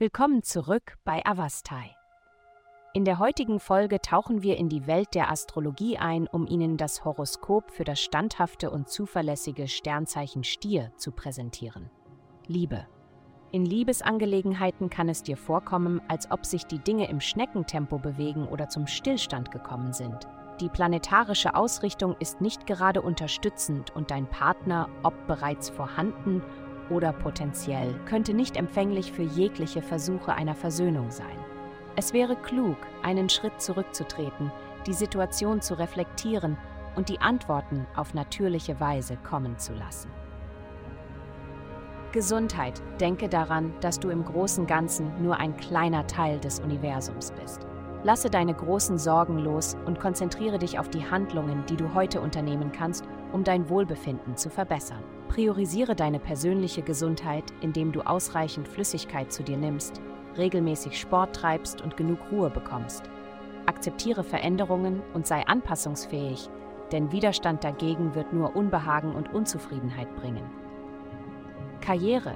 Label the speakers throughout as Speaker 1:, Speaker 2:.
Speaker 1: Willkommen zurück bei Avastai. In der heutigen Folge tauchen wir in die Welt der Astrologie ein, um Ihnen das Horoskop für das standhafte und zuverlässige Sternzeichen Stier zu präsentieren. Liebe. In Liebesangelegenheiten kann es dir vorkommen, als ob sich die Dinge im Schneckentempo bewegen oder zum Stillstand gekommen sind. Die planetarische Ausrichtung ist nicht gerade unterstützend und dein Partner, ob bereits vorhanden oder potenziell, könnte nicht empfänglich für jegliche Versuche einer Versöhnung sein. Es wäre klug, einen Schritt zurückzutreten, die Situation zu reflektieren und die Antworten auf natürliche Weise kommen zu lassen. Gesundheit. Denke daran, dass du im großen Ganzen nur ein kleiner Teil des Universums bist. Lasse deine großen Sorgen los und konzentriere dich auf die Handlungen, die du heute unternehmen kannst, um dein Wohlbefinden zu verbessern. Priorisiere deine persönliche Gesundheit, indem du ausreichend Flüssigkeit zu dir nimmst, regelmäßig Sport treibst und genug Ruhe bekommst. Akzeptiere Veränderungen und sei anpassungsfähig, denn Widerstand dagegen wird nur Unbehagen und Unzufriedenheit bringen. Karriere.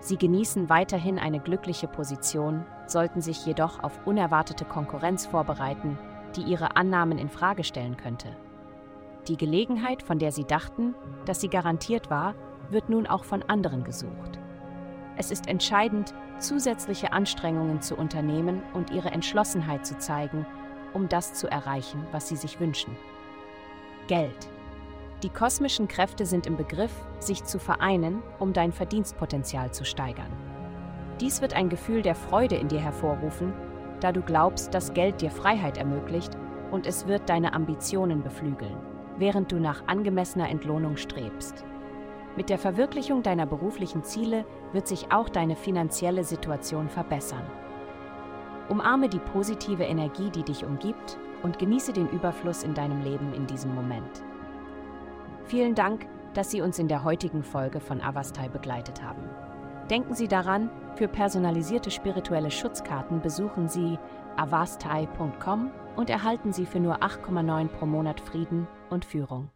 Speaker 1: Sie genießen weiterhin eine glückliche Position, sollten sich jedoch auf unerwartete Konkurrenz vorbereiten, die ihre Annahmen in Frage stellen könnte. Die Gelegenheit, von der sie dachten, dass sie garantiert war, wird nun auch von anderen gesucht. Es ist entscheidend, zusätzliche Anstrengungen zu unternehmen und ihre Entschlossenheit zu zeigen, um das zu erreichen, was sie sich wünschen. Geld. Die kosmischen Kräfte sind im Begriff, sich zu vereinen, um dein Verdienstpotenzial zu steigern. Dies wird ein Gefühl der Freude in dir hervorrufen, da du glaubst, dass Geld dir Freiheit ermöglicht und es wird deine Ambitionen beflügeln, während du nach angemessener Entlohnung strebst. Mit der Verwirklichung deiner beruflichen Ziele wird sich auch deine finanzielle Situation verbessern. Umarme die positive Energie, die dich umgibt und genieße den Überfluss in deinem Leben in diesem Moment. Vielen Dank, dass Sie uns in der heutigen Folge von Avastai begleitet haben. Denken Sie daran, für personalisierte spirituelle Schutzkarten besuchen Sie avastai.com und erhalten Sie für nur 8,9 pro Monat Frieden und Führung.